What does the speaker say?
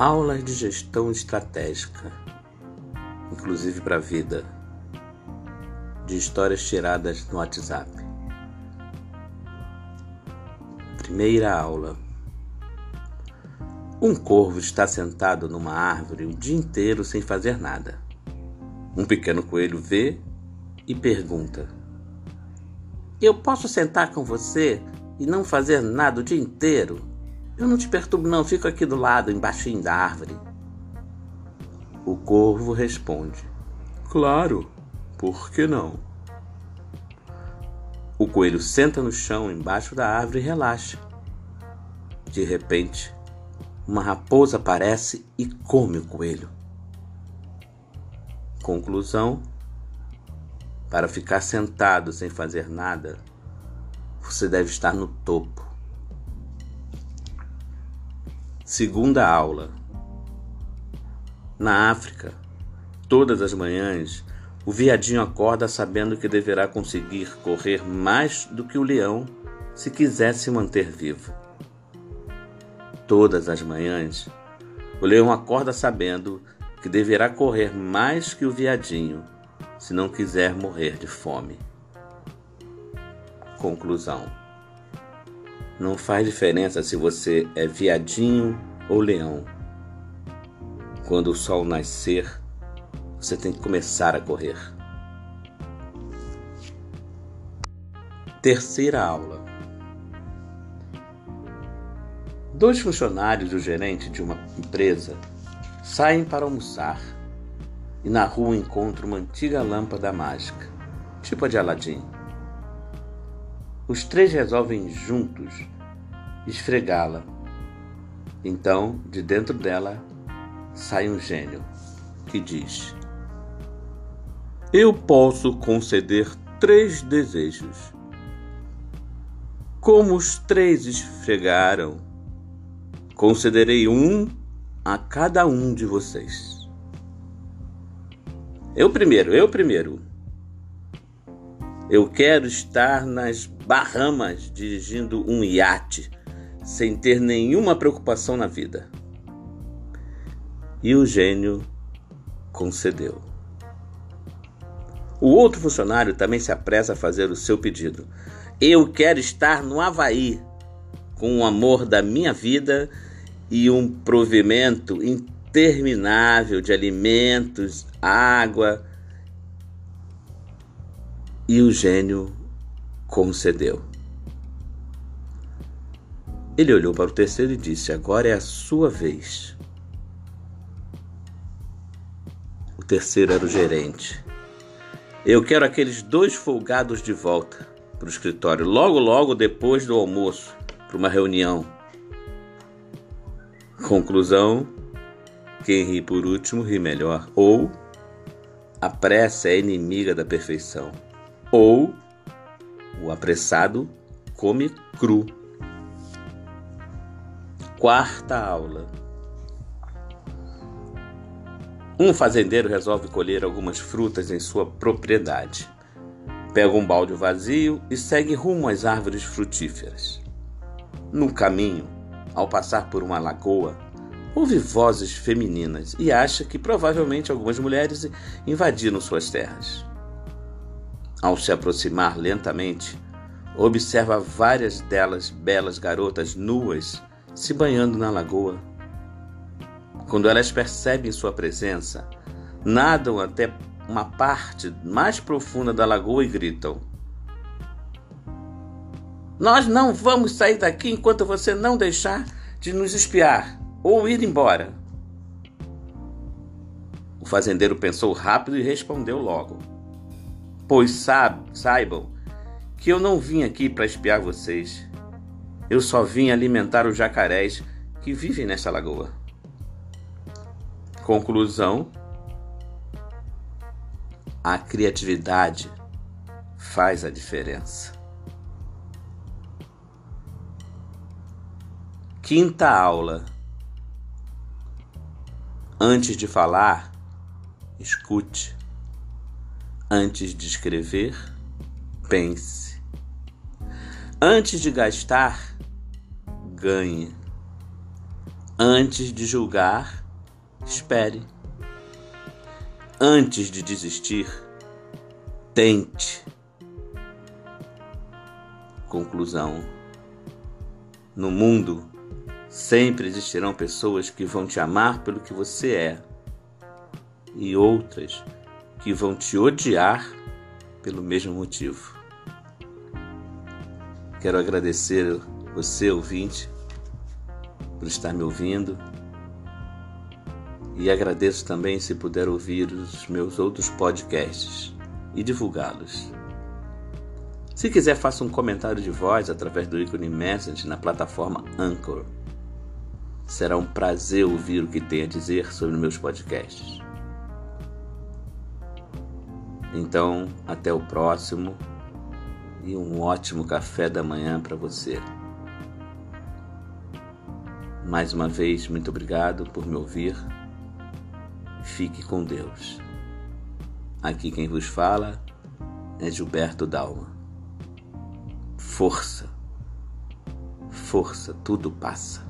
Aulas de gestão estratégica, inclusive para a vida, de histórias tiradas no WhatsApp. Primeira aula. Um corvo está sentado numa árvore o dia inteiro sem fazer nada. Um pequeno coelho vê e pergunta: Eu posso sentar com você e não fazer nada o dia inteiro? Eu não te perturbo, não, fico aqui do lado, embaixo da árvore. O corvo responde: Claro, por que não? O coelho senta no chão embaixo da árvore e relaxa. De repente, uma raposa aparece e come o coelho. Conclusão: para ficar sentado sem fazer nada, você deve estar no topo. Segunda aula. Na África, todas as manhãs, o viadinho acorda sabendo que deverá conseguir correr mais do que o leão se quiser se manter vivo. Todas as manhãs, o leão acorda sabendo que deverá correr mais que o viadinho se não quiser morrer de fome. Conclusão. Não faz diferença se você é viadinho ou leão. Quando o sol nascer, você tem que começar a correr. Terceira aula. Dois funcionários e o gerente de uma empresa saem para almoçar e na rua encontram uma antiga lâmpada mágica, tipo a de Aladim. Os três resolvem juntos esfregá-la. Então, de dentro dela, sai um gênio que diz: Eu posso conceder três desejos. Como os três esfregaram, concederei um a cada um de vocês. Eu primeiro, eu primeiro. Eu quero estar nas Bahamas dirigindo um iate, sem ter nenhuma preocupação na vida. E o gênio concedeu. O outro funcionário também se apressa a fazer o seu pedido. Eu quero estar no Havaí, com o amor da minha vida e um provimento interminável de alimentos, água, e o gênio concedeu. Ele olhou para o terceiro e disse: Agora é a sua vez. O terceiro era o gerente. Eu quero aqueles dois folgados de volta para o escritório, logo, logo depois do almoço, para uma reunião. Conclusão: quem ri por último ri melhor. Ou a pressa é inimiga da perfeição ou o apressado come cru. Quarta aula. Um fazendeiro resolve colher algumas frutas em sua propriedade. Pega um balde vazio e segue rumo às árvores frutíferas. No caminho, ao passar por uma lagoa, ouve vozes femininas e acha que provavelmente algumas mulheres invadiram suas terras. Ao se aproximar lentamente, observa várias delas belas garotas nuas se banhando na lagoa. Quando elas percebem sua presença, nadam até uma parte mais profunda da lagoa e gritam: Nós não vamos sair daqui enquanto você não deixar de nos espiar ou ir embora. O fazendeiro pensou rápido e respondeu logo: Pois saibam que eu não vim aqui para espiar vocês. Eu só vim alimentar os jacarés que vivem nessa lagoa. Conclusão: a criatividade faz a diferença. Quinta aula. Antes de falar, escute. Antes de escrever, pense. Antes de gastar, ganhe. Antes de julgar, espere. Antes de desistir, tente. Conclusão: No mundo sempre existirão pessoas que vão te amar pelo que você é e outras que vão te odiar pelo mesmo motivo. Quero agradecer você, ouvinte, por estar me ouvindo. E agradeço também se puder ouvir os meus outros podcasts e divulgá-los. Se quiser, faça um comentário de voz através do ícone Message na plataforma Anchor. Será um prazer ouvir o que tem a dizer sobre meus podcasts. Então, até o próximo e um ótimo café da manhã para você. Mais uma vez, muito obrigado por me ouvir. Fique com Deus. Aqui quem vos fala é Gilberto Dalma. Força, força, tudo passa.